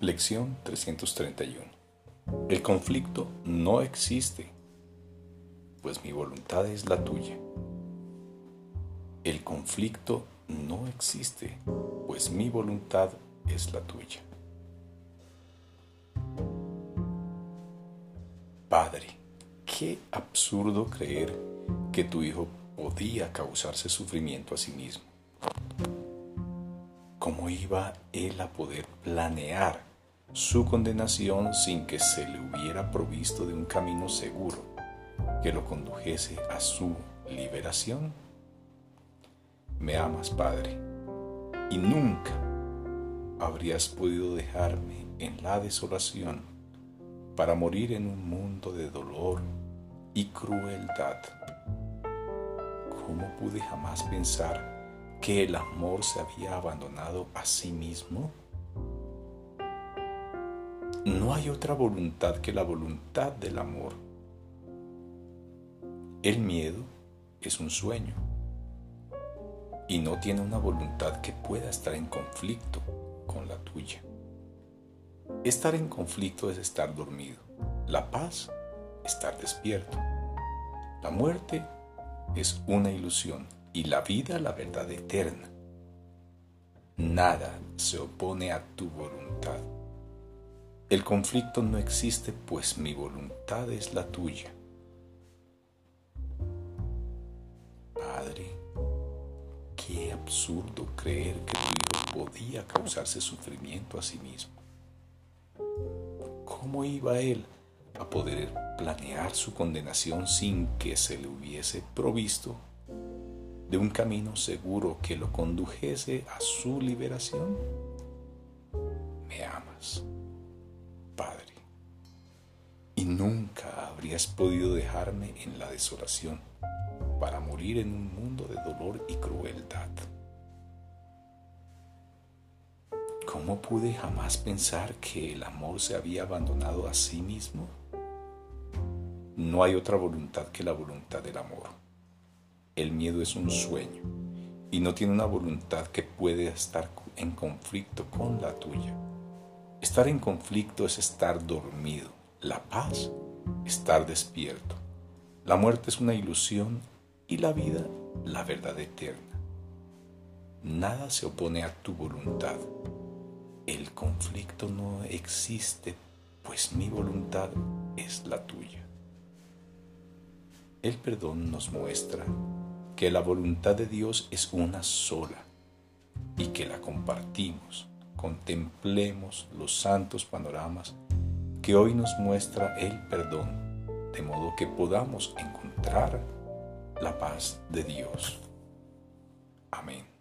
Lección 331. El conflicto no existe, pues mi voluntad es la tuya. El conflicto no existe, pues mi voluntad es la tuya. Padre, qué absurdo creer que tu hijo podía causarse sufrimiento a sí mismo. ¿Cómo iba él a poder planear su condenación sin que se le hubiera provisto de un camino seguro que lo condujese a su liberación? Me amas, Padre, y nunca habrías podido dejarme en la desolación para morir en un mundo de dolor y crueldad. ¿Cómo pude jamás pensar que el amor se había abandonado a sí mismo? No hay otra voluntad que la voluntad del amor. El miedo es un sueño y no tiene una voluntad que pueda estar en conflicto con la tuya. Estar en conflicto es estar dormido. La paz, estar despierto. La muerte es una ilusión y la vida la verdad eterna. Nada se opone a tu voluntad. El conflicto no existe, pues mi voluntad es la tuya. Padre, qué absurdo creer que tu hijo podía causarse sufrimiento a sí mismo. ¿Cómo iba él a poder planear su condenación sin que se le hubiese provisto de un camino seguro que lo condujese a su liberación? Me amas, Padre, y nunca habrías podido dejarme en la desolación para morir en un mundo de dolor y crueldad. ¿Cómo pude jamás pensar que el amor se había abandonado a sí mismo? No hay otra voluntad que la voluntad del amor. El miedo es un sueño y no tiene una voluntad que puede estar en conflicto con la tuya. Estar en conflicto es estar dormido. La paz, estar despierto. La muerte es una ilusión y la vida, la verdad eterna. Nada se opone a tu voluntad. El conflicto no existe, pues mi voluntad es la tuya. El perdón nos muestra que la voluntad de Dios es una sola y que la compartimos. Contemplemos los santos panoramas que hoy nos muestra el perdón, de modo que podamos encontrar la paz de Dios. Amén.